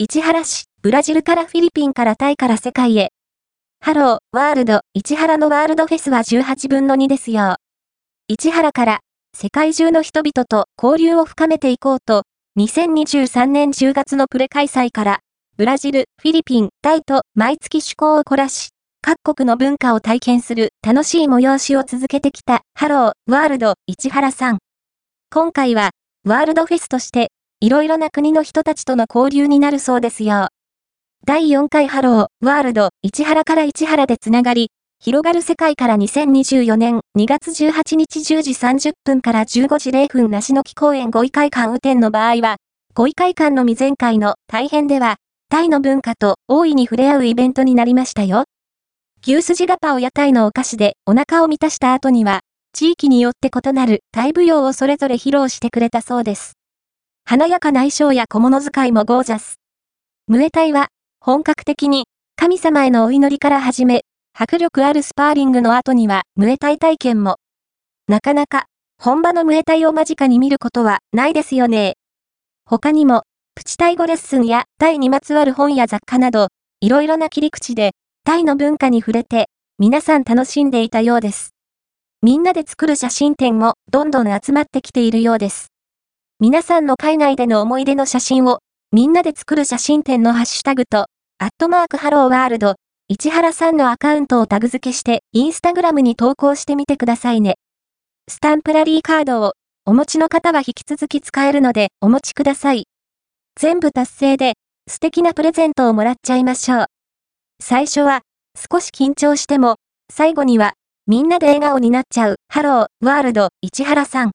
市原市、ブラジルからフィリピンからタイから世界へ。 HELLO WORLD 市原のワールドフェスは18分の2ですよ。市原から、世界中の人々と交流を深めていこうと、2023年10月のプレ開催から、ブラジル、フィリピン、タイと毎月趣向を凝らし、各国の文化を体験する楽しい催しを続けてきた、 HELLO WORLD 市原さん。今回は、ワールドフェスとして、いろいろな国の人たちとの交流になるそうですよ。第4回 HELLO WORLD 市原から市原でつながり、広がる世界から2024年2月18日10時30分から15時0分梨の木公園五井会館雨天の場合は、五井会館のみ前回のタイ編では、タイの文化と大いに触れ合うイベントになりましたよ。牛すじガパオ屋台のお菓子でお腹を満たした後には、地域によって異なるタイ舞踊をそれぞれ披露してくれたそうです。華やかな衣装や小物使いもゴージャス。ムエタイは、本格的に、神様へのお祈りから始め、迫力あるスパーリングの後には、ムエタイ体験も。なかなか、本場のムエタイを間近に見ることはないですよね。他にも、プチタイ語レッスンやタイにまつわる本や雑貨など、いろいろな切り口で、タイの文化に触れて、皆さん楽しんでいたようです。みんなで作る写真展もどんどん集まってきているようです。皆さんの海外での思い出の写真を、みんなで作る写真展のハッシュタグと、アットマークハローワールド、市原さんのアカウントをタグ付けして、インスタグラムに投稿してみてくださいね。スタンプラリーカードを、お持ちの方は引き続き使えるので、お持ちください。全部達成で、素敵なプレゼントをもらっちゃいましょう。最初は、少し緊張しても、最後には、みんなで笑顔になっちゃう、 HELLO WORLD 市原さん。